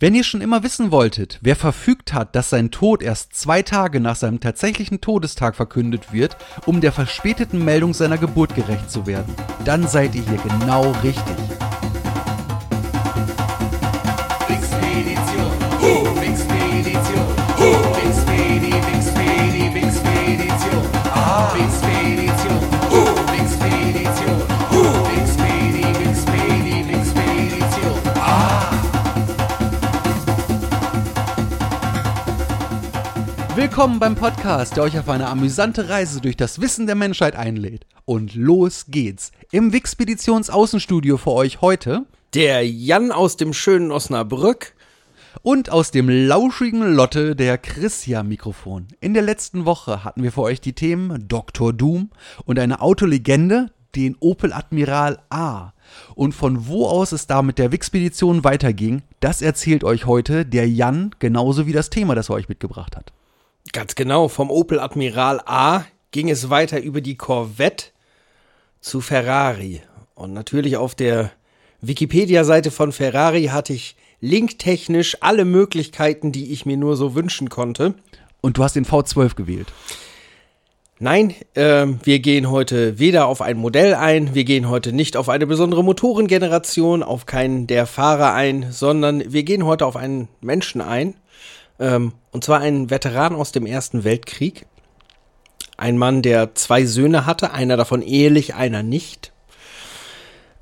Wenn ihr schon immer wissen wolltet, wer verfügt hat, dass sein Tod erst zwei Tage nach seinem tatsächlichen Todestag verkündet wird, um der verspäteten Meldung seiner Geburt gerecht zu werden, dann seid ihr hier genau richtig. Willkommen beim Podcast, der euch auf eine amüsante Reise durch das Wissen der Menschheit einlädt. Und los geht's. Im Wixpeditions Außenstudio für euch heute Der Jan aus dem schönen Osnabrück. und aus dem lauschigen Lotte der Christian-Mikrofon. In der letzten Woche hatten wir für euch die Themen Dr. Doom und eine Autolegende, den Opel Admiral A. Und von wo aus es da mit der Wixpedition weiterging, das erzählt euch heute der Jan, genauso wie das Thema, das er euch mitgebracht hat. Ganz genau, vom Opel Admiral A ging es weiter über die Corvette zu Ferrari. Und natürlich auf der Wikipedia-Seite von Ferrari hatte ich linktechnisch alle Möglichkeiten, die ich mir nur so wünschen konnte. Und du hast den V12 gewählt. Nein, ähm, wir gehen heute weder auf ein Modell ein, wir gehen heute nicht auf eine besondere Motorengeneration, auf keinen der Fahrer ein, sondern wir gehen heute auf einen Menschen ein. Ähm, und zwar einen Veteran aus dem Ersten Weltkrieg. Ein Mann, der zwei Söhne hatte, einer davon ehelich, einer nicht.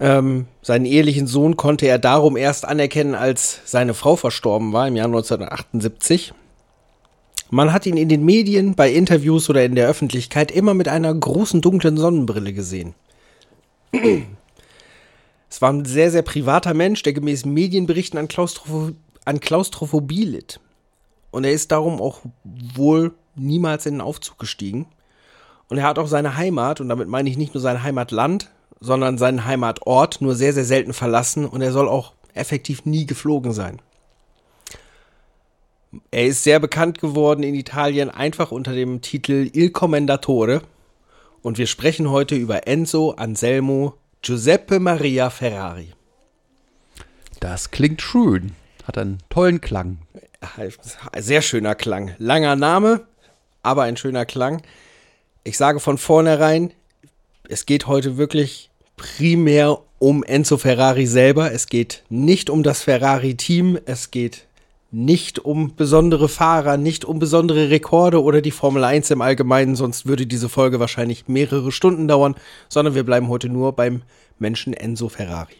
Ähm, seinen ehelichen Sohn konnte er darum erst anerkennen, als seine Frau verstorben war im Jahr 1978. Man hat ihn in den Medien, bei Interviews oder in der Öffentlichkeit immer mit einer großen dunklen Sonnenbrille gesehen. Es war ein sehr, sehr privater Mensch, der gemäß Medienberichten an, Klaustropho an Klaustrophobie litt. Und er ist darum auch wohl niemals in den Aufzug gestiegen. Und er hat auch seine Heimat, und damit meine ich nicht nur sein Heimatland, sondern seinen Heimatort nur sehr, sehr selten verlassen und er soll auch effektiv nie geflogen sein. Er ist sehr bekannt geworden in Italien einfach unter dem Titel Il Commendatore. Und wir sprechen heute über Enzo Anselmo Giuseppe Maria Ferrari. Das klingt schön. Hat einen tollen Klang. Sehr schöner Klang. Langer Name, aber ein schöner Klang. Ich sage von vornherein, es geht heute wirklich primär um Enzo Ferrari selber. Es geht nicht um das Ferrari-Team. Es geht nicht um besondere Fahrer, nicht um besondere Rekorde oder die Formel 1 im Allgemeinen, sonst würde diese Folge wahrscheinlich mehrere Stunden dauern, sondern wir bleiben heute nur beim Menschen Enzo Ferrari.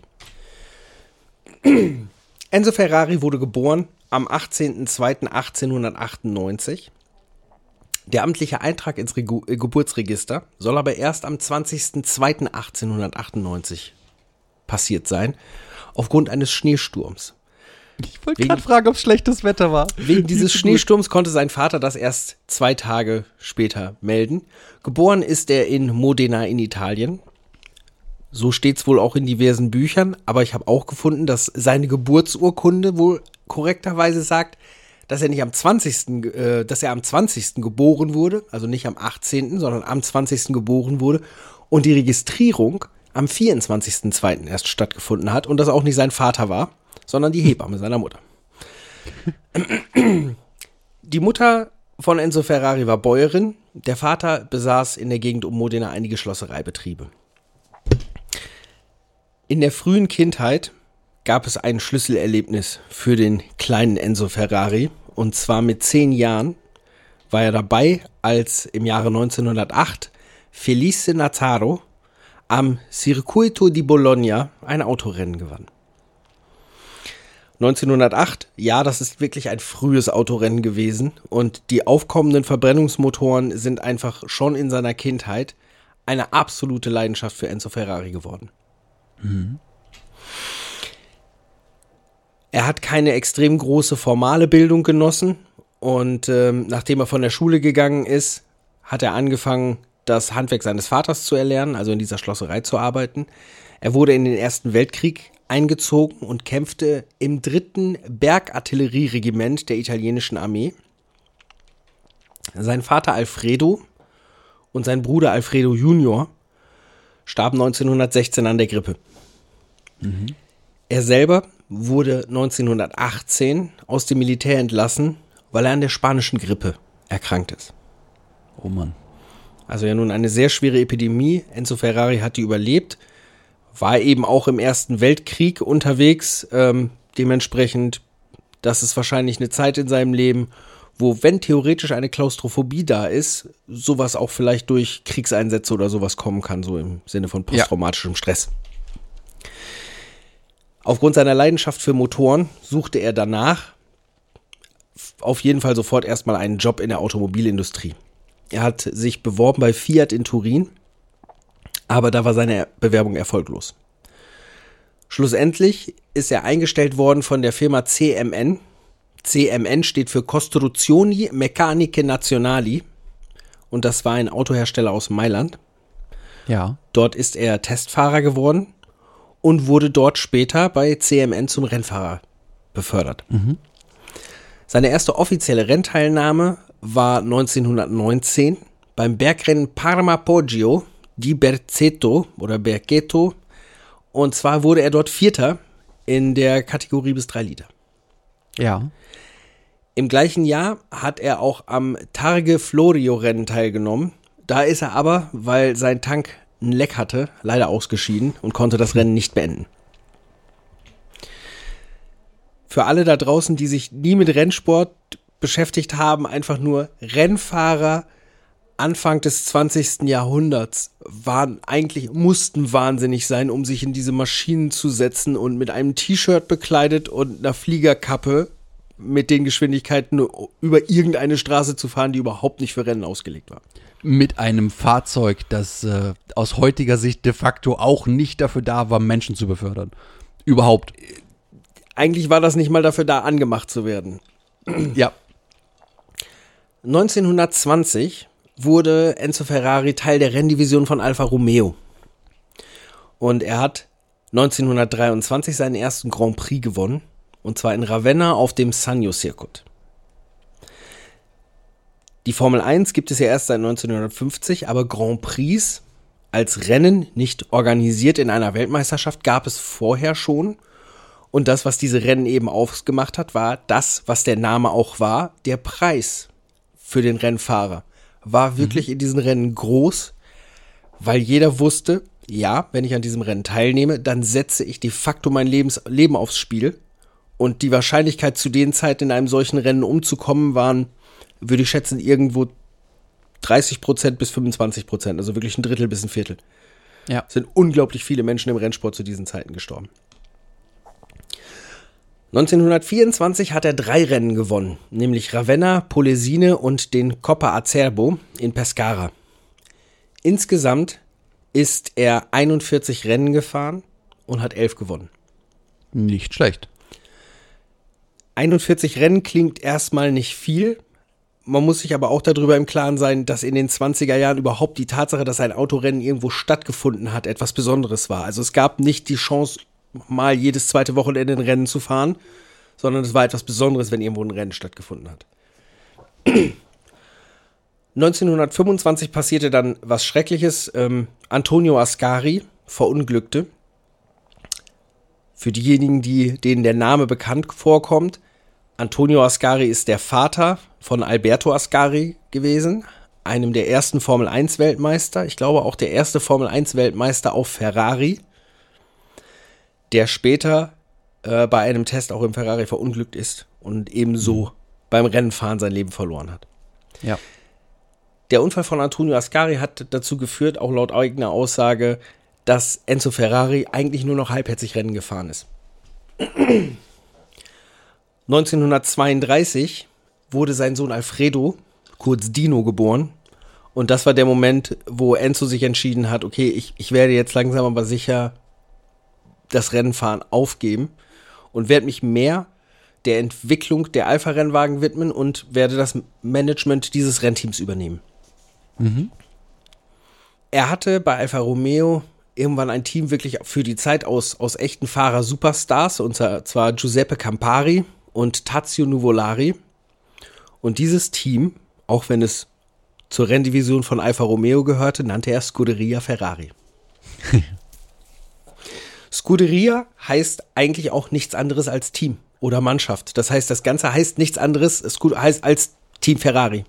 Enzo Ferrari wurde geboren am 18.02.1898. Der amtliche Eintrag ins Regu äh, Geburtsregister soll aber erst am 20.02.1898 passiert sein, aufgrund eines Schneesturms. Ich wollte gerade fragen, ob es schlechtes Wetter war. Wegen dieses Schneesturms konnte sein Vater das erst zwei Tage später melden. Geboren ist er in Modena in Italien. So steht's wohl auch in diversen Büchern, aber ich habe auch gefunden, dass seine Geburtsurkunde wohl korrekterweise sagt, dass er nicht am 20. Äh, dass er am 20. geboren wurde, also nicht am 18., sondern am 20. geboren wurde und die Registrierung am 24.2. erst stattgefunden hat und das auch nicht sein Vater war, sondern die Hebamme seiner Mutter. Die Mutter von Enzo Ferrari war Bäuerin, der Vater besaß in der Gegend um Modena einige Schlossereibetriebe. In der frühen Kindheit gab es ein Schlüsselerlebnis für den kleinen Enzo Ferrari. Und zwar mit zehn Jahren war er dabei, als im Jahre 1908 Felice Nataro am Circuito di Bologna ein Autorennen gewann. 1908, ja, das ist wirklich ein frühes Autorennen gewesen und die aufkommenden Verbrennungsmotoren sind einfach schon in seiner Kindheit eine absolute Leidenschaft für Enzo Ferrari geworden. Er hat keine extrem große formale Bildung genossen und ähm, nachdem er von der Schule gegangen ist, hat er angefangen, das Handwerk seines Vaters zu erlernen, also in dieser Schlosserei zu arbeiten. Er wurde in den Ersten Weltkrieg eingezogen und kämpfte im dritten Bergartillerieregiment der italienischen Armee. Sein Vater Alfredo und sein Bruder Alfredo Junior starben 1916 an der Grippe. Er selber wurde 1918 aus dem Militär entlassen, weil er an der spanischen Grippe erkrankt ist. Oh Mann. Also ja nun eine sehr schwere Epidemie. Enzo Ferrari hat die überlebt, war eben auch im Ersten Weltkrieg unterwegs. Ähm, dementsprechend, das ist wahrscheinlich eine Zeit in seinem Leben, wo, wenn theoretisch eine Klaustrophobie da ist, sowas auch vielleicht durch Kriegseinsätze oder sowas kommen kann, so im Sinne von posttraumatischem Stress. Aufgrund seiner Leidenschaft für Motoren suchte er danach auf jeden Fall sofort erstmal einen Job in der Automobilindustrie. Er hat sich beworben bei Fiat in Turin, aber da war seine Bewerbung erfolglos. Schlussendlich ist er eingestellt worden von der Firma CMN. CMN steht für Costruzioni Meccaniche Nazionali und das war ein Autohersteller aus Mailand. Ja. Dort ist er Testfahrer geworden und wurde dort später bei CMN zum Rennfahrer befördert. Seine erste offizielle Rennteilnahme war 1919 beim Bergrennen Parma Poggio di Berceto oder Berceto und zwar wurde er dort Vierter in der Kategorie bis drei Liter. Ja. Im gleichen Jahr hat er auch am Targe Florio Rennen teilgenommen. Da ist er aber, weil sein Tank ein Leck hatte, leider ausgeschieden und konnte das Rennen nicht beenden. Für alle da draußen, die sich nie mit Rennsport beschäftigt haben, einfach nur Rennfahrer Anfang des 20. Jahrhunderts waren eigentlich, mussten wahnsinnig sein, um sich in diese Maschinen zu setzen und mit einem T-Shirt bekleidet und einer Fliegerkappe mit den Geschwindigkeiten über irgendeine Straße zu fahren, die überhaupt nicht für Rennen ausgelegt war. Mit einem Fahrzeug, das äh, aus heutiger Sicht de facto auch nicht dafür da war, Menschen zu befördern. Überhaupt. Eigentlich war das nicht mal dafür da, angemacht zu werden. Ja. 1920 wurde Enzo Ferrari Teil der Renndivision von Alfa Romeo. Und er hat 1923 seinen ersten Grand Prix gewonnen. Und zwar in Ravenna auf dem Sanyo Circuit. Die Formel 1 gibt es ja erst seit 1950, aber Grand Prix als Rennen nicht organisiert in einer Weltmeisterschaft gab es vorher schon. Und das, was diese Rennen eben ausgemacht hat, war das, was der Name auch war, der Preis für den Rennfahrer war wirklich in diesen Rennen groß, weil jeder wusste, ja, wenn ich an diesem Rennen teilnehme, dann setze ich de facto mein Lebens Leben aufs Spiel. Und die Wahrscheinlichkeit zu den Zeiten in einem solchen Rennen umzukommen waren, würde ich schätzen, irgendwo 30 Prozent bis 25 Prozent, also wirklich ein Drittel bis ein Viertel. Ja. Es sind unglaublich viele Menschen im Rennsport zu diesen Zeiten gestorben. 1924 hat er drei Rennen gewonnen, nämlich Ravenna, Polesine und den Coppa Acerbo in Pescara. Insgesamt ist er 41 Rennen gefahren und hat elf gewonnen. Nicht schlecht. 41 Rennen klingt erstmal nicht viel. Man muss sich aber auch darüber im Klaren sein, dass in den 20er Jahren überhaupt die Tatsache, dass ein Autorennen irgendwo stattgefunden hat, etwas Besonderes war. Also es gab nicht die Chance, mal jedes zweite Wochenende ein Rennen zu fahren, sondern es war etwas Besonderes, wenn irgendwo ein Rennen stattgefunden hat. 1925 passierte dann was Schreckliches. Ähm, Antonio Ascari verunglückte. Für diejenigen, die, denen der Name bekannt vorkommt, Antonio Ascari ist der Vater von Alberto Ascari gewesen, einem der ersten Formel 1 Weltmeister. Ich glaube auch der erste Formel 1 Weltmeister auf Ferrari, der später äh, bei einem Test auch im Ferrari verunglückt ist und ebenso beim Rennenfahren sein Leben verloren hat. Ja. Der Unfall von Antonio Ascari hat dazu geführt, auch laut eigener Aussage, dass Enzo Ferrari eigentlich nur noch halbherzig Rennen gefahren ist. 1932 wurde sein Sohn Alfredo, kurz Dino, geboren. Und das war der Moment, wo Enzo sich entschieden hat, okay, ich, ich werde jetzt langsam aber sicher das Rennenfahren aufgeben und werde mich mehr der Entwicklung der Alpha-Rennwagen widmen und werde das Management dieses Rennteams übernehmen. Er hatte bei Alfa Romeo irgendwann ein Team wirklich für die Zeit aus, aus echten Fahrer-Superstars, und zwar Giuseppe Campari und Tazio Nuvolari. Und dieses Team, auch wenn es zur Renndivision von Alfa Romeo gehörte, nannte er Scuderia Ferrari. Scuderia heißt eigentlich auch nichts anderes als Team oder Mannschaft. Das heißt, das Ganze heißt nichts anderes heißt als Team Ferrari.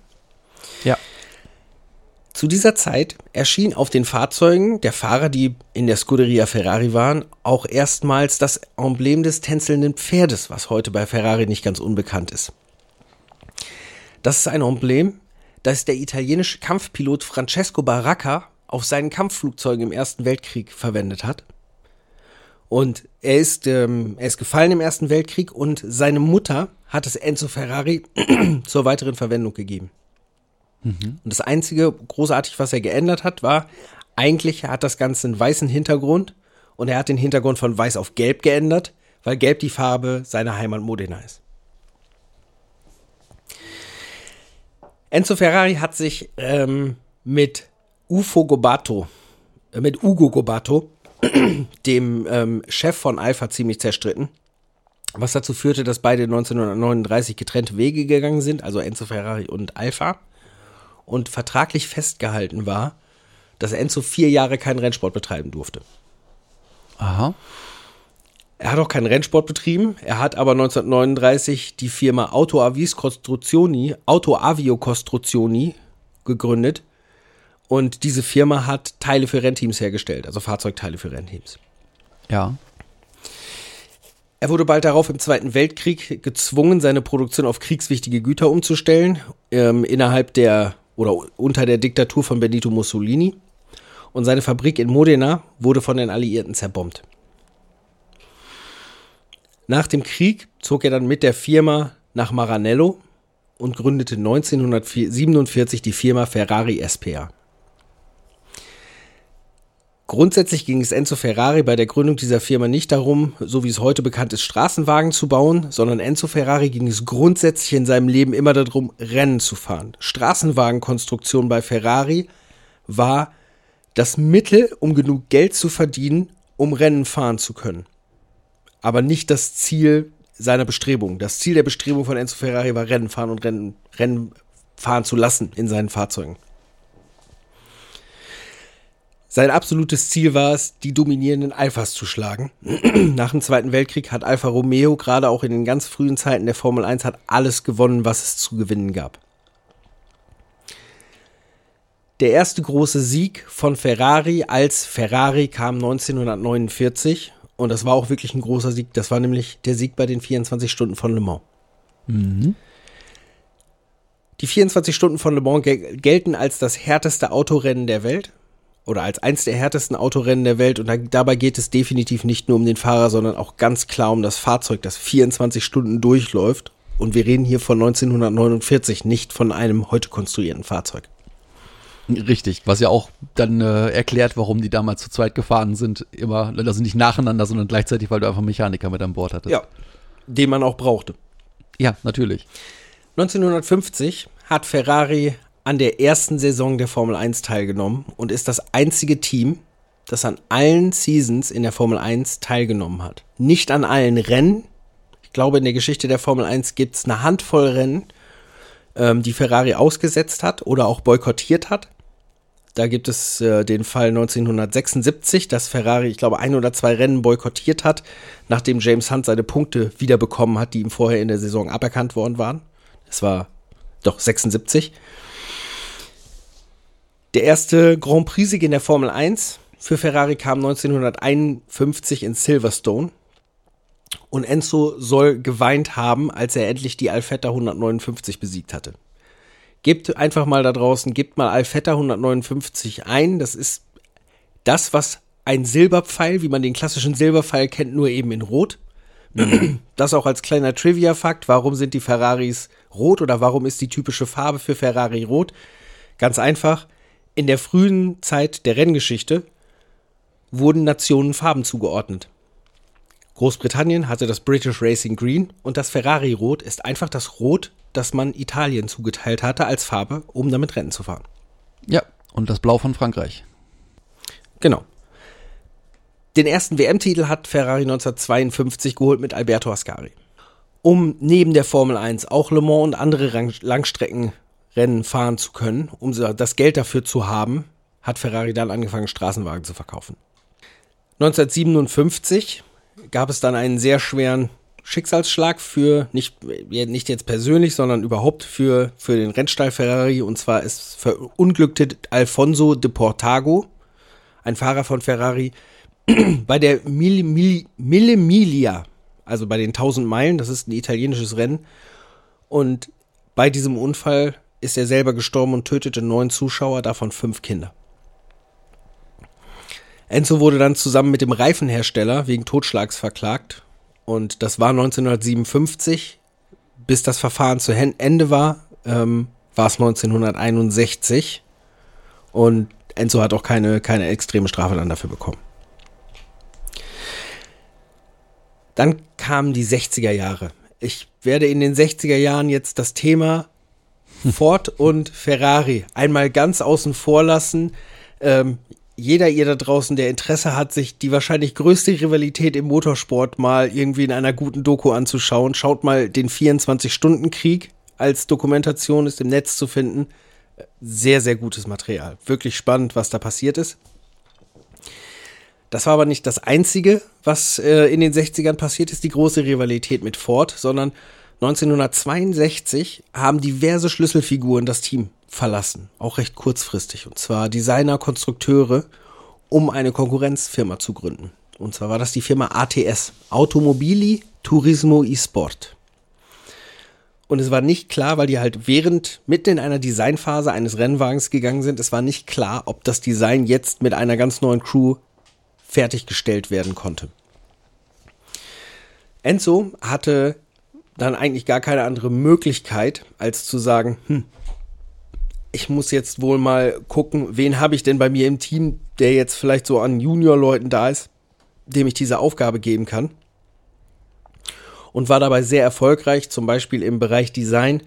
Zu dieser Zeit erschien auf den Fahrzeugen der Fahrer, die in der Scuderia Ferrari waren, auch erstmals das Emblem des tänzelnden Pferdes, was heute bei Ferrari nicht ganz unbekannt ist. Das ist ein Emblem, das der italienische Kampfpilot Francesco Baracca auf seinen Kampfflugzeugen im Ersten Weltkrieg verwendet hat. Und er ist, ähm, er ist gefallen im Ersten Weltkrieg und seine Mutter hat es Enzo Ferrari zur weiteren Verwendung gegeben. Und das einzige großartig, was er geändert hat, war, eigentlich hat das Ganze einen weißen Hintergrund und er hat den Hintergrund von weiß auf gelb geändert, weil gelb die Farbe seiner Heimat Modena ist. Enzo Ferrari hat sich ähm, mit Ufo Gobato, äh, mit Ugo Gobato, dem ähm, Chef von Alpha, ziemlich zerstritten. Was dazu führte, dass beide 1939 getrennte Wege gegangen sind, also Enzo Ferrari und Alpha. Und vertraglich festgehalten war, dass Enzo vier Jahre keinen Rennsport betreiben durfte. Aha. Er hat auch keinen Rennsport betrieben. Er hat aber 1939 die Firma Auto Avis Costruzioni, Auto Avio Costruzioni gegründet. Und diese Firma hat Teile für Rennteams hergestellt, also Fahrzeugteile für Rennteams. Ja. Er wurde bald darauf im Zweiten Weltkrieg gezwungen, seine Produktion auf kriegswichtige Güter umzustellen, ähm, innerhalb der oder unter der Diktatur von Benito Mussolini. Und seine Fabrik in Modena wurde von den Alliierten zerbombt. Nach dem Krieg zog er dann mit der Firma nach Maranello und gründete 1947 die Firma Ferrari SPA. Grundsätzlich ging es Enzo Ferrari bei der Gründung dieser Firma nicht darum, so wie es heute bekannt ist, Straßenwagen zu bauen, sondern Enzo Ferrari ging es grundsätzlich in seinem Leben immer darum, Rennen zu fahren. Straßenwagenkonstruktion bei Ferrari war das Mittel, um genug Geld zu verdienen, um Rennen fahren zu können. Aber nicht das Ziel seiner Bestrebung. Das Ziel der Bestrebung von Enzo Ferrari war Rennen fahren und Rennen, Rennen fahren zu lassen in seinen Fahrzeugen. Sein absolutes Ziel war es, die dominierenden Alphas zu schlagen. Nach dem Zweiten Weltkrieg hat Alfa Romeo gerade auch in den ganz frühen Zeiten der Formel 1 hat alles gewonnen, was es zu gewinnen gab. Der erste große Sieg von Ferrari als Ferrari kam 1949 und das war auch wirklich ein großer Sieg. Das war nämlich der Sieg bei den 24 Stunden von Le Mans. Die 24 Stunden von Le Mans gel gelten als das härteste Autorennen der Welt oder als eins der härtesten Autorennen der Welt und da, dabei geht es definitiv nicht nur um den Fahrer, sondern auch ganz klar um das Fahrzeug, das 24 Stunden durchläuft. Und wir reden hier von 1949, nicht von einem heute konstruierten Fahrzeug. Richtig, was ja auch dann äh, erklärt, warum die damals zu zweit gefahren sind. Immer, also nicht nacheinander, sondern gleichzeitig, weil du einfach Mechaniker mit an Bord hattest. Ja, den man auch brauchte. Ja, natürlich. 1950 hat Ferrari an der ersten Saison der Formel 1 teilgenommen und ist das einzige Team, das an allen Seasons in der Formel 1 teilgenommen hat. Nicht an allen Rennen. Ich glaube, in der Geschichte der Formel 1 gibt es eine Handvoll Rennen, ähm, die Ferrari ausgesetzt hat oder auch boykottiert hat. Da gibt es äh, den Fall 1976, dass Ferrari, ich glaube, ein oder zwei Rennen boykottiert hat, nachdem James Hunt seine Punkte wiederbekommen hat, die ihm vorher in der Saison aberkannt worden waren. Das war doch 76. Der erste Grand Prix-Sieg in der Formel 1 für Ferrari kam 1951 in Silverstone. Und Enzo soll geweint haben, als er endlich die Alfetta 159 besiegt hatte. Gebt einfach mal da draußen, gebt mal Alfetta 159 ein. Das ist das, was ein Silberpfeil, wie man den klassischen Silberpfeil kennt, nur eben in Rot. Das auch als kleiner Trivia-Fakt. Warum sind die Ferraris rot oder warum ist die typische Farbe für Ferrari rot? Ganz einfach. In der frühen Zeit der Renngeschichte wurden Nationen Farben zugeordnet. Großbritannien hatte das British Racing Green und das Ferrari Rot ist einfach das Rot, das man Italien zugeteilt hatte als Farbe, um damit Rennen zu fahren. Ja, und das Blau von Frankreich. Genau. Den ersten WM-Titel hat Ferrari 1952 geholt mit Alberto Ascari. Um neben der Formel 1 auch Le Mans und andere Rang Langstreckenrennen fahren zu können, um das Geld dafür zu haben, hat Ferrari dann angefangen, Straßenwagen zu verkaufen. 1957 gab es dann einen sehr schweren Schicksalsschlag für, nicht, nicht jetzt persönlich, sondern überhaupt für, für den Rennstall Ferrari. Und zwar ist verunglückte Alfonso de Portago, ein Fahrer von Ferrari, bei der Mille, Mille, Mille Miglia, also bei den 1000 Meilen, das ist ein italienisches Rennen. Und bei diesem Unfall ist er selber gestorben und tötete neun Zuschauer, davon fünf Kinder. Enzo wurde dann zusammen mit dem Reifenhersteller wegen Totschlags verklagt. Und das war 1957. Bis das Verfahren zu Ende war, ähm, war es 1961. Und Enzo hat auch keine, keine extreme Strafe dann dafür bekommen. Dann kamen die 60er Jahre. Ich werde in den 60er Jahren jetzt das Thema Ford und Ferrari einmal ganz außen vor lassen. Ähm, jeder ihr da draußen, der Interesse hat, sich die wahrscheinlich größte Rivalität im Motorsport mal irgendwie in einer guten Doku anzuschauen, schaut mal den 24-Stunden-Krieg als Dokumentation ist im Netz zu finden. Sehr, sehr gutes Material. Wirklich spannend, was da passiert ist. Das war aber nicht das Einzige, was äh, in den 60ern passiert ist, die große Rivalität mit Ford, sondern 1962 haben diverse Schlüsselfiguren das Team verlassen, auch recht kurzfristig, und zwar Designer, Konstrukteure, um eine Konkurrenzfirma zu gründen. Und zwar war das die Firma ATS, Automobili Turismo e Sport. Und es war nicht klar, weil die halt während, mitten in einer Designphase eines Rennwagens gegangen sind, es war nicht klar, ob das Design jetzt mit einer ganz neuen Crew fertiggestellt werden konnte. Enzo hatte dann eigentlich gar keine andere Möglichkeit, als zu sagen, hm, ich muss jetzt wohl mal gucken, wen habe ich denn bei mir im Team, der jetzt vielleicht so an Junior-Leuten da ist, dem ich diese Aufgabe geben kann. Und war dabei sehr erfolgreich, zum Beispiel im Bereich Design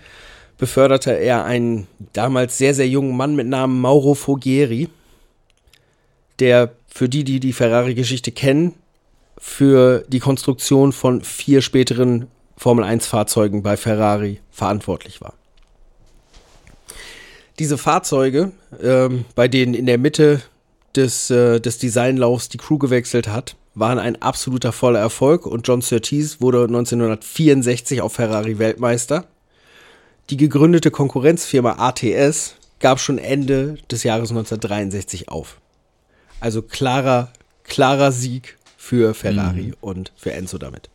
beförderte er einen damals sehr, sehr jungen Mann mit Namen Mauro Foghieri, der für die, die die Ferrari-Geschichte kennen, für die Konstruktion von vier späteren Formel-1-Fahrzeugen bei Ferrari verantwortlich war. Diese Fahrzeuge, ähm, bei denen in der Mitte des, äh, des Designlaufs die Crew gewechselt hat, waren ein absoluter voller Erfolg und John Surtees wurde 1964 auf Ferrari Weltmeister. Die gegründete Konkurrenzfirma ATS gab schon Ende des Jahres 1963 auf. Also klarer, klarer Sieg für Ferrari mhm. und für Enzo damit.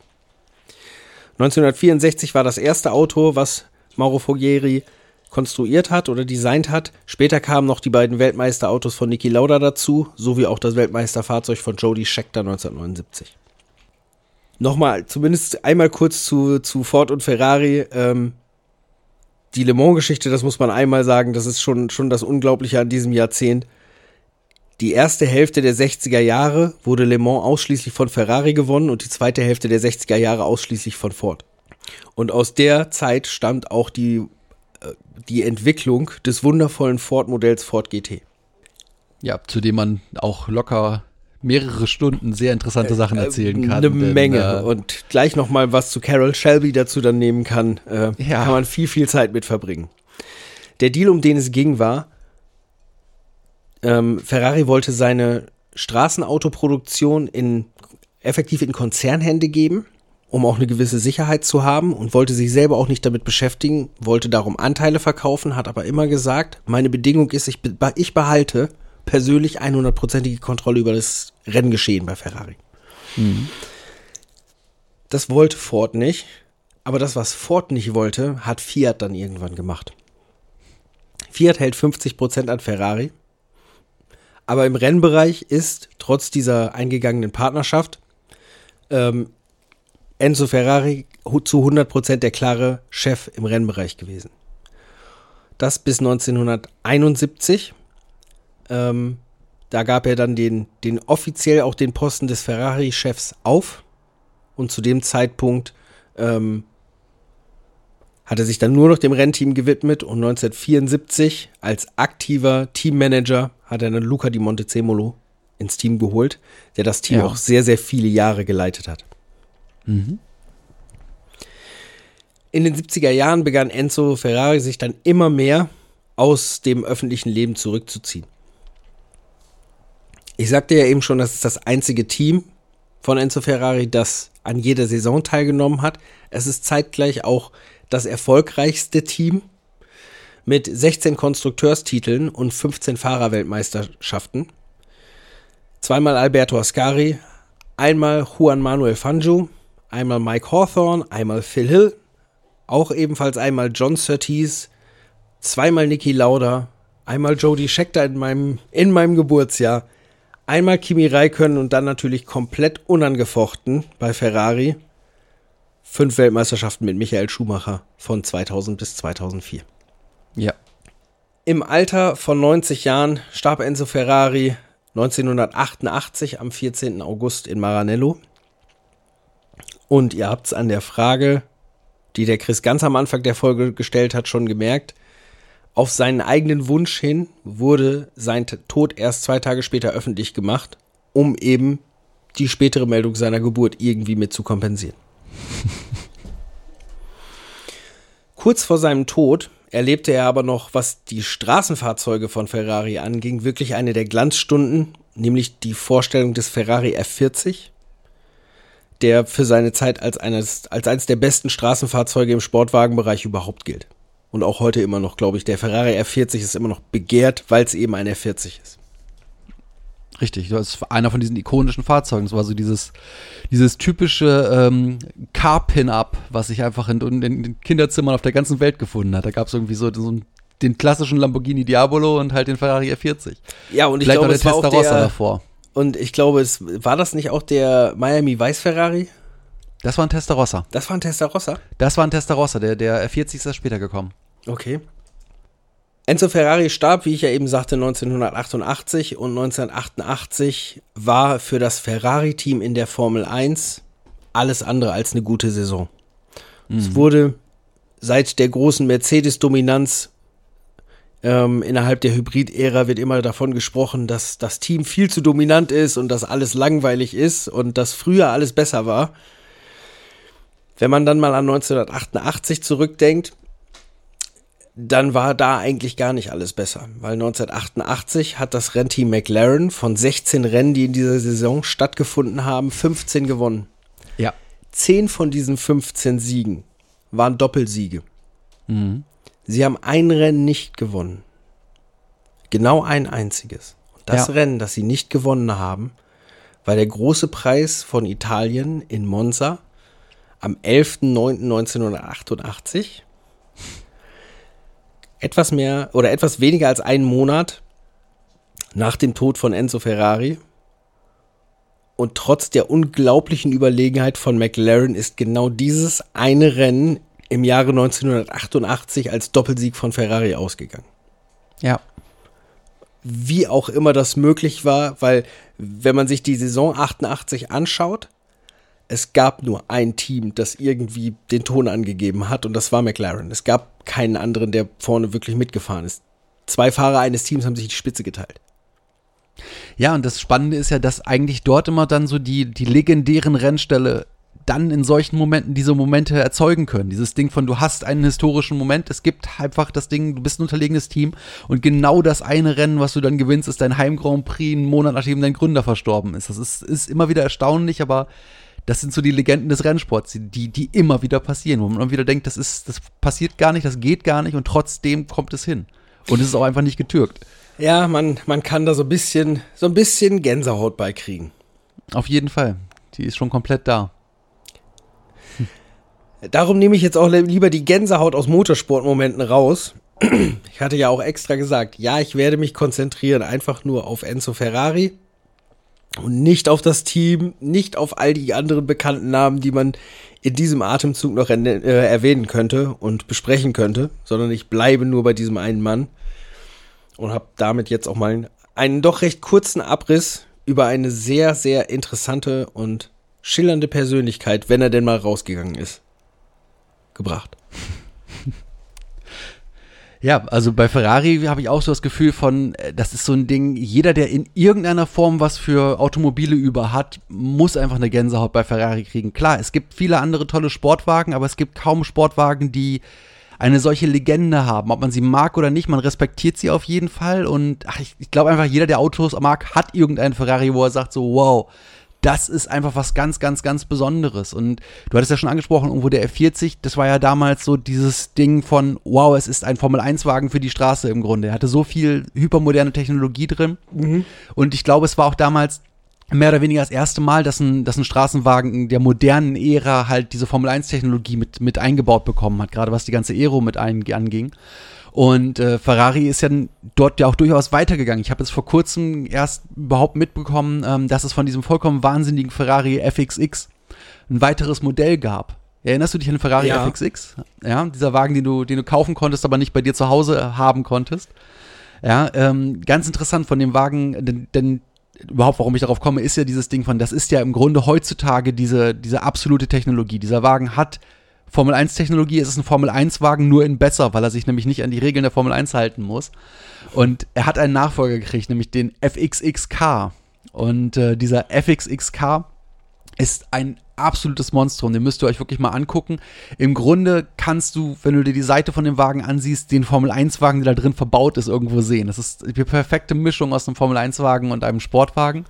1964 war das erste Auto, was Mauro Foghieri konstruiert hat oder designt hat. Später kamen noch die beiden Weltmeisterautos von Niki Lauda dazu, sowie auch das Weltmeisterfahrzeug von Jody Scheckter 1979. Nochmal, zumindest einmal kurz zu, zu Ford und Ferrari. Ähm, die Le Mans-Geschichte, das muss man einmal sagen, das ist schon, schon das Unglaubliche an diesem Jahrzehnt. Die erste Hälfte der 60er Jahre wurde Le Mans ausschließlich von Ferrari gewonnen und die zweite Hälfte der 60er Jahre ausschließlich von Ford. Und aus der Zeit stammt auch die, äh, die Entwicklung des wundervollen Ford-Modells Ford GT. Ja, zu dem man auch locker mehrere Stunden sehr interessante Sachen äh, erzählen kann. Eine Menge. Äh, und gleich noch mal was zu Carol Shelby dazu dann nehmen kann. Äh, ja. Kann man viel, viel Zeit mit verbringen. Der Deal, um den es ging, war, ähm, Ferrari wollte seine Straßenautoproduktion in effektiv in Konzernhände geben, um auch eine gewisse Sicherheit zu haben und wollte sich selber auch nicht damit beschäftigen, wollte darum Anteile verkaufen, hat aber immer gesagt, meine Bedingung ist, ich, ich behalte persönlich 100%ige Kontrolle über das Renngeschehen bei Ferrari. Mhm. Das wollte Ford nicht, aber das, was Ford nicht wollte, hat Fiat dann irgendwann gemacht. Fiat hält 50% an Ferrari aber im Rennbereich ist trotz dieser eingegangenen Partnerschaft ähm, Enzo Ferrari zu 100% der klare Chef im Rennbereich gewesen. Das bis 1971. Ähm, da gab er dann den, den offiziell auch den Posten des Ferrari-Chefs auf. Und zu dem Zeitpunkt ähm, hat er sich dann nur noch dem Rennteam gewidmet und 1974 als aktiver Teammanager hat er dann Luca di Montezemolo ins Team geholt, der das Team Ja. auch sehr, sehr viele Jahre geleitet hat. In den 70er Jahren begann Enzo Ferrari sich dann immer mehr aus dem öffentlichen Leben zurückzuziehen. Ich sagte ja eben schon, das ist das einzige Team von Enzo Ferrari, das an jeder Saison teilgenommen hat. Es ist zeitgleich auch das erfolgreichste Team mit 16 Konstrukteurstiteln und 15 Fahrerweltmeisterschaften. Zweimal Alberto Ascari, einmal Juan Manuel Fangio, einmal Mike Hawthorne, einmal Phil Hill, auch ebenfalls einmal John Surtees, zweimal Niki Lauda, einmal Jody Scheckter in meinem, in meinem Geburtsjahr, einmal Kimi Räikkönen und dann natürlich komplett unangefochten bei Ferrari fünf Weltmeisterschaften mit Michael Schumacher von 2000 bis 2004. Ja. Im Alter von 90 Jahren starb Enzo Ferrari 1988 am 14. August in Maranello. Und ihr habt es an der Frage, die der Chris ganz am Anfang der Folge gestellt hat, schon gemerkt. Auf seinen eigenen Wunsch hin wurde sein Tod erst zwei Tage später öffentlich gemacht, um eben die spätere Meldung seiner Geburt irgendwie mit zu kompensieren. Kurz vor seinem Tod erlebte er aber noch, was die Straßenfahrzeuge von Ferrari anging, wirklich eine der Glanzstunden, nämlich die Vorstellung des Ferrari F40, der für seine Zeit als eines, als eines der besten Straßenfahrzeuge im Sportwagenbereich überhaupt gilt. Und auch heute immer noch, glaube ich, der Ferrari F40 ist immer noch begehrt, weil es eben ein F40 ist. Richtig, das ist einer von diesen ikonischen Fahrzeugen. Das war so dieses, dieses typische ähm, Car-Pin-Up, was sich einfach in, in den Kinderzimmern auf der ganzen Welt gefunden hat. Da gab es irgendwie so, so einen- den klassischen Lamborghini Diabolo und halt den Ferrari F40. Ja, und ich Vielleicht glaube, es war auch der, davor. und ich glaube, es war das nicht auch der Miami Weiß Ferrari? Das war ein Testarossa. Das war ein Testarossa. Das war ein Testarossa. Der, der F40 ist erst später gekommen. Okay. Enzo Ferrari starb, wie ich ja eben sagte, 1988 und 1988 war für das Ferrari-Team in der Formel 1 alles andere als eine gute Saison. Es wurde seit der großen Mercedes-Dominanz ähm, innerhalb der Hybrid-Ära wird immer davon gesprochen, dass das Team viel zu dominant ist und dass alles langweilig ist und dass früher alles besser war. Wenn man dann mal an 1988 zurückdenkt, dann war da eigentlich gar nicht alles besser, weil 1988 hat das Rennteam McLaren von 16 Rennen, die in dieser Saison stattgefunden haben, 15 gewonnen. Ja. 10 von diesen 15 Siegen waren Doppelsiege. Sie haben ein Rennen nicht gewonnen. Genau ein einziges. Und das Ja. Rennen, das sie nicht gewonnen haben, war der große Preis von Italien in Monza am 11.09.1988 etwas mehr oder etwas weniger als einen Monat nach dem Tod von Enzo Ferrari. Und trotz der unglaublichen Überlegenheit von McLaren ist genau dieses eine Rennen im Jahre 1988 als Doppelsieg von Ferrari ausgegangen. Ja. Wie auch immer das möglich war, weil wenn man sich die Saison 88 anschaut, es gab nur ein Team, das irgendwie den Ton angegeben hat und das war McLaren. Es gab keinen anderen, der vorne wirklich mitgefahren ist. Zwei Fahrer eines Teams haben sich die Spitze geteilt. Ja, und das Spannende ist ja, dass eigentlich dort immer dann so die, die legendären Rennställe dann in solchen Momenten diese Momente erzeugen können. Dieses Ding von, du hast einen historischen Moment, es gibt einfach das Ding, du bist ein unterlegenes Team und genau das eine Rennen, was du dann gewinnst, ist dein Heim Grand Prix, einen Monat nachdem dein Gründer verstorben ist. Das ist, ist immer wieder erstaunlich, aber das sind so die Legenden des Rennsports, die, die immer wieder passieren, wo man wieder denkt, das ist, das passiert gar nicht, das geht gar nicht und trotzdem kommt es hin. Und es ist auch einfach nicht getürkt. Ja, man, man kann da so ein bisschen, so ein bisschen Gänsehaut beikriegen. Auf jeden Fall. Die ist schon komplett da. Darum nehme ich jetzt auch lieber die Gänsehaut aus Motorsportmomenten raus. Ich hatte ja auch extra gesagt, ja, ich werde mich konzentrieren einfach nur auf Enzo Ferrari und nicht auf das Team, nicht auf all die anderen bekannten Namen, die man in diesem Atemzug noch äh, erwähnen könnte und besprechen könnte, sondern ich bleibe nur bei diesem einen Mann und habe damit jetzt auch mal einen doch recht kurzen Abriss über eine sehr, sehr interessante und schillernde Persönlichkeit, wenn er denn mal rausgegangen ist, gebracht. Ja, also bei Ferrari habe ich auch so das Gefühl von, äh, das ist so ein Ding, jeder, der in irgendeiner Form was für Automobile über hat, muss einfach eine Gänsehaut bei Ferrari kriegen. Klar, es gibt viele andere tolle Sportwagen, aber es gibt kaum Sportwagen, die eine solche Legende haben. Ob man sie mag oder nicht, man respektiert sie auf jeden Fall. Und ach, ich, ich glaube einfach, jeder, der Autos mag, hat irgendeinen Ferrari, wo er sagt so, wow, das ist einfach was ganz, ganz, ganz Besonderes. Und du hattest ja schon angesprochen, irgendwo der F40, das war ja damals so dieses Ding von, wow, es ist ein Formel-1-Wagen für die Straße im Grunde. Er hatte so viel hypermoderne Technologie drin. Und ich glaube, es war auch damals mehr oder weniger das erste Mal, dass ein, dass ein Straßenwagen der modernen Ära halt diese Formel-1-Technologie mit, mit eingebaut bekommen hat, gerade was die ganze Aero mit ein, anging. Und äh, Ferrari ist ja dort ja auch durchaus weitergegangen. Ich habe jetzt vor kurzem erst überhaupt mitbekommen, ähm, dass es von diesem vollkommen wahnsinnigen Ferrari FXX ein weiteres Modell gab. Erinnerst du dich an den Ferrari Ja. FXX? Ja, dieser Wagen, den du, den du kaufen konntest, aber nicht bei dir zu Hause äh, haben konntest. Ja, ähm, ganz interessant von dem Wagen, denn, denn überhaupt, warum ich darauf komme, ist ja dieses Ding von, das ist ja im Grunde heutzutage diese, diese absolute Technologie. Dieser Wagen hat Formel 1 Technologie, es ist ein Formel 1 Wagen nur in besser, weil er sich nämlich nicht an die Regeln der Formel 1 halten muss. Und er hat einen Nachfolger gekriegt, nämlich den FXXK. Und äh, dieser FXXK ist ein absolutes Monstrum. Den müsst ihr euch wirklich mal angucken. Im Grunde kannst du, wenn du dir die Seite von dem Wagen ansiehst, den Formel-1-Wagen, der da drin verbaut ist, irgendwo sehen. Das ist die perfekte Mischung aus einem Formel-1-Wagen und einem Sportwagen.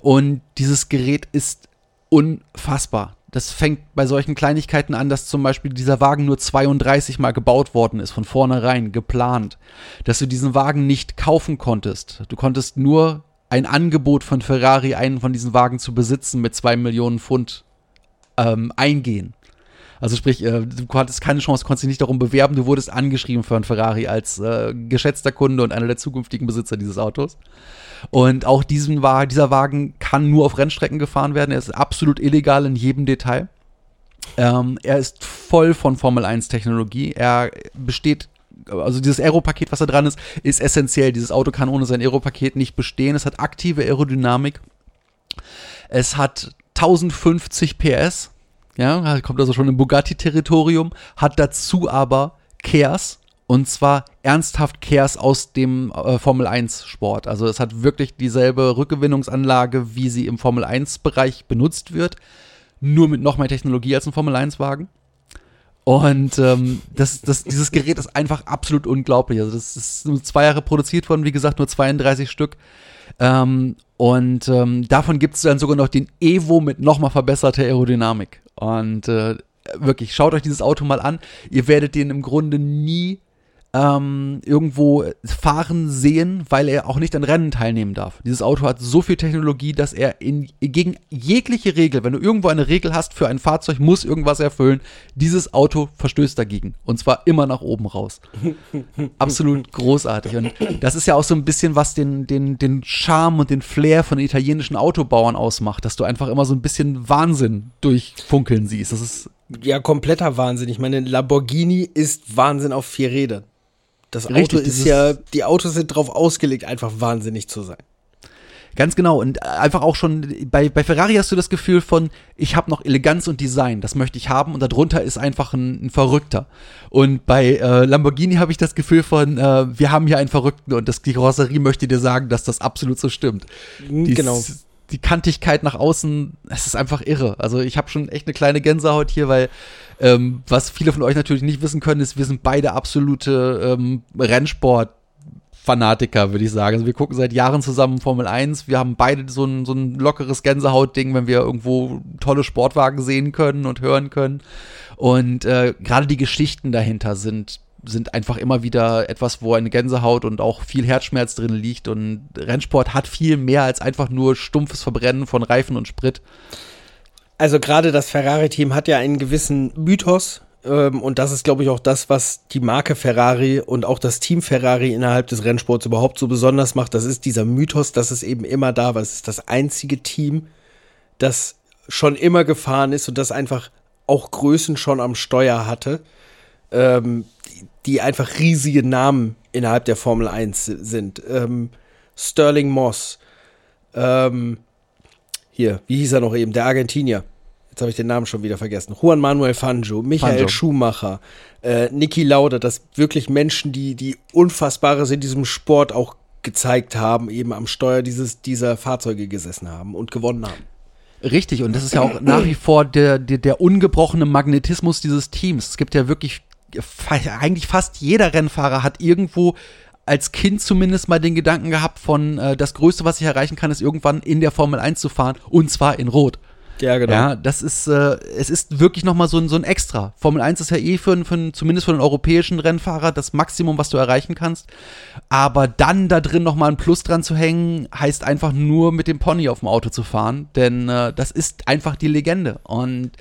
Und dieses Gerät ist unfassbar. Das fängt bei solchen Kleinigkeiten an, dass zum Beispiel dieser Wagen nur 32 Mal gebaut worden ist, von vornherein geplant. Dass du diesen Wagen nicht kaufen konntest. Du konntest nur ein Angebot von Ferrari, einen von diesen Wagen zu besitzen, mit zwei Millionen Pfund ähm, eingehen. Also sprich, äh, du hattest keine Chance, konntest dich nicht darum bewerben, du wurdest angeschrieben von Ferrari als äh, geschätzter Kunde und einer der zukünftigen Besitzer dieses Autos. Und auch diesen dieser Wagen kann nur auf Rennstrecken gefahren werden. Er ist absolut illegal in jedem Detail. Ähm, er ist voll von Formel 1 Technologie. Er besteht, also dieses Aeropaket, was da dran ist, ist essentiell. Dieses Auto kann ohne sein Aeropaket nicht bestehen. Es hat aktive Aerodynamik. Es hat 1050 PS. Ja, kommt also schon im Bugatti-Territorium. Hat dazu aber Kers. Und zwar ernsthaft Kers aus dem äh, Formel 1 Sport. Also es hat wirklich dieselbe Rückgewinnungsanlage, wie sie im Formel 1 Bereich benutzt wird. Nur mit noch mehr Technologie als ein Formel 1 Wagen. Und ähm, das, das, dieses Gerät ist einfach absolut unglaublich. Also das ist nur zwei Jahre produziert worden, wie gesagt, nur 32 Stück. Ähm, und ähm, davon gibt es dann sogar noch den Evo mit nochmal verbesserter Aerodynamik. Und äh, wirklich, schaut euch dieses Auto mal an. Ihr werdet den im Grunde nie ähm, irgendwo fahren sehen, weil er auch nicht an Rennen teilnehmen darf. Dieses Auto hat so viel Technologie, dass er in, gegen jegliche Regel, wenn du irgendwo eine Regel hast für ein Fahrzeug, muss irgendwas erfüllen, dieses Auto verstößt dagegen. Und zwar immer nach oben raus. Absolut großartig. Und das ist ja auch so ein bisschen, was den, den, den Charme und den Flair von italienischen Autobauern ausmacht, dass du einfach immer so ein bisschen Wahnsinn durchfunkeln siehst. Das ist Ja, kompletter Wahnsinn. Ich meine, Lamborghini ist Wahnsinn auf vier Rädern. Das Auto Richtig, ist ja, die Autos sind drauf ausgelegt, einfach wahnsinnig zu sein. Ganz genau. Und einfach auch schon, bei, bei Ferrari hast du das Gefühl von, ich habe noch Eleganz und Design, das möchte ich haben. Und darunter ist einfach ein, ein Verrückter. Und bei äh, Lamborghini habe ich das Gefühl von, äh, wir haben hier einen Verrückten und das, die Karosserie möchte dir sagen, dass das absolut so stimmt. Die, genau. Die Kantigkeit nach außen, es ist einfach irre. Also ich habe schon echt eine kleine Gänsehaut hier, weil ähm, was viele von euch natürlich nicht wissen können, ist, wir sind beide absolute ähm, Rennsport Fanatiker, würde ich sagen. Also wir gucken seit Jahren zusammen Formel 1. Wir haben beide so ein, so ein lockeres Gänsehautding, wenn wir irgendwo tolle Sportwagen sehen können und hören können. Und äh, gerade die Geschichten dahinter sind, sind einfach immer wieder etwas, wo eine Gänsehaut und auch viel Herzschmerz drin liegt. Und Rennsport hat viel mehr als einfach nur stumpfes Verbrennen von Reifen und Sprit. Also gerade das Ferrari-Team hat ja einen gewissen Mythos. Ähm, und das ist, glaube ich, auch das, was die Marke Ferrari und auch das Team Ferrari innerhalb des Rennsports überhaupt so besonders macht. Das ist dieser Mythos, dass es eben immer da war. Es ist das einzige Team, das schon immer gefahren ist und das einfach auch Größen schon am Steuer hatte, ähm, die, einfach riesige Namen innerhalb der Formel 1 sind. Ähm, Sterling Moss, ähm, hier, wie hieß er noch eben, der Argentinier. Jetzt habe ich den Namen schon wieder vergessen, Juan Manuel Fangio, Michael Fangio. Schumacher, äh, Niki Lauda, das wirklich Menschen, die, die Unfassbares in diesem Sport auch gezeigt haben, eben am Steuer dieses, dieser Fahrzeuge gesessen haben und gewonnen haben. Richtig, und das ist ja auch nach wie vor der, der, der ungebrochene Magnetismus dieses Teams. Es gibt ja wirklich, eigentlich fast jeder Rennfahrer hat irgendwo als Kind zumindest mal den Gedanken gehabt von, äh, das Größte, was ich erreichen kann, ist irgendwann in der Formel 1 zu fahren und zwar in Rot. Ja, genau. Ja, das ist, äh, es ist wirklich nochmal so ein, so ein Extra. Formel 1 ist ja eh für, für zumindest für einen europäischen Rennfahrer das Maximum, was du erreichen kannst. Aber dann da drin nochmal ein Plus dran zu hängen, heißt einfach nur mit dem Pony auf dem Auto zu fahren, denn äh, das ist einfach die Legende. Und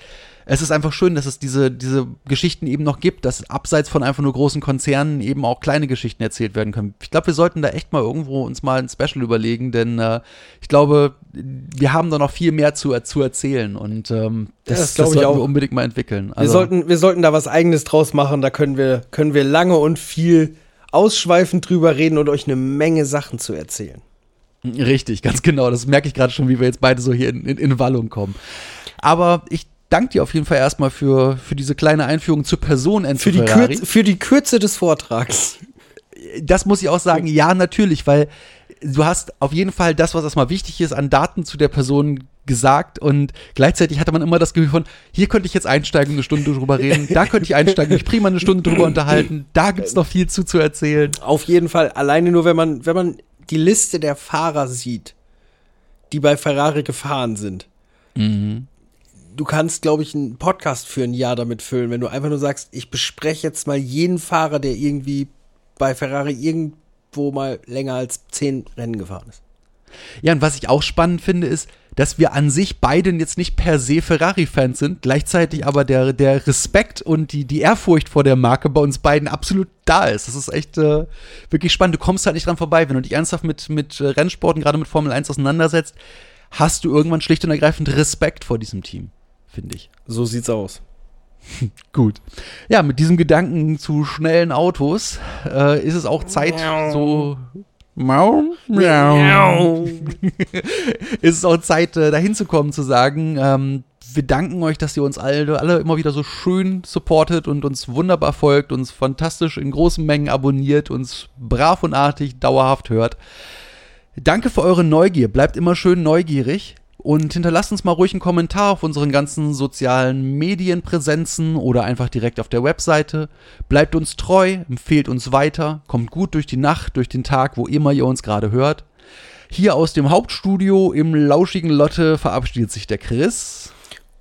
es ist einfach schön, dass es diese, diese Geschichten eben noch gibt, dass abseits von einfach nur großen Konzernen eben auch kleine Geschichten erzählt werden können. Ich glaube, wir sollten da echt mal irgendwo uns mal ein Special überlegen, denn äh, ich glaube, wir haben da noch viel mehr zu, zu erzählen und ähm, das, das das, ich sollten auch. wir unbedingt mal entwickeln. Wir, Also, sollten, wir sollten da was Eigenes draus machen. Da können wir, können wir lange und viel ausschweifend drüber reden und euch eine Menge Sachen zu erzählen. Richtig, ganz genau. Das merke ich gerade schon, wie wir jetzt beide so hier in, in, in Wallung kommen. Aber ich danke dir auf jeden Fall erstmal für, für diese kleine Einführung zur Person Enzo Für die, Ferrari. Kürze, für die Kürze des Vortrags. das muss ich auch sagen, ja, natürlich, weil du hast auf jeden Fall das, was erstmal wichtig ist, an Daten zu der Person gesagt und gleichzeitig hatte man immer das Gefühl von, hier könnte ich jetzt einsteigen eine Stunde drüber reden, da könnte ich einsteigen, mich prima eine Stunde drüber unterhalten, da gibt's noch viel zu zu erzählen. Auf jeden Fall, alleine nur, wenn man, wenn man die Liste der Fahrer sieht, die bei Ferrari gefahren sind. Du kannst, glaube ich, einen Podcast für ein Jahr damit füllen, wenn du einfach nur sagst, ich bespreche jetzt mal jeden Fahrer, der irgendwie bei Ferrari irgendwo mal länger als zehn Rennen gefahren ist. Ja, und was ich auch spannend finde, ist, dass wir an sich beide jetzt nicht per se Ferrari-Fans sind, gleichzeitig aber der, der Respekt und die, die Ehrfurcht vor der Marke bei uns beiden absolut da ist. Das ist echt äh, wirklich spannend. Du kommst halt nicht dran vorbei, wenn du dich ernsthaft mit, mit äh, Rennsporten, gerade mit Formel 1 auseinandersetzt, hast du irgendwann schlicht und ergreifend Respekt vor diesem Team, finde ich. So sieht's aus. Gut. Ja, mit diesem Gedanken zu schnellen Autos äh, ist es auch Zeit, so. Miau, miau. ist es auch Zeit, äh, dahin zu kommen, zu sagen, ähm, wir danken euch, dass ihr uns alle, alle immer wieder so schön supportet und uns wunderbar folgt, uns fantastisch in großen Mengen abonniert, uns brav und artig dauerhaft hört. Danke für eure Neugier. Bleibt immer schön neugierig und hinterlasst uns mal ruhig einen Kommentar auf unseren ganzen sozialen Medienpräsenzen oder einfach direkt auf der Webseite. Bleibt uns treu, empfehlt uns weiter, kommt gut durch die Nacht, durch den Tag, wo immer ihr uns gerade hört. Hier aus dem Hauptstudio im lauschigen Lotte verabschiedet sich der Chris.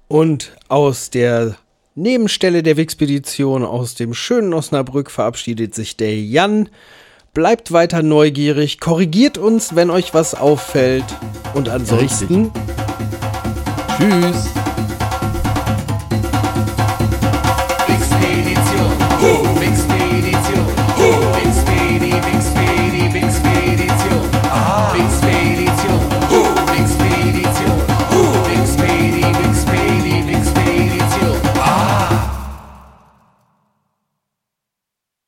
Und aus der Nebenstelle der Wixpedition aus dem schönen Osnabrück verabschiedet sich der Jan. Bleibt weiter neugierig, korrigiert uns, wenn euch was auffällt. Und ansonsten Tschüss.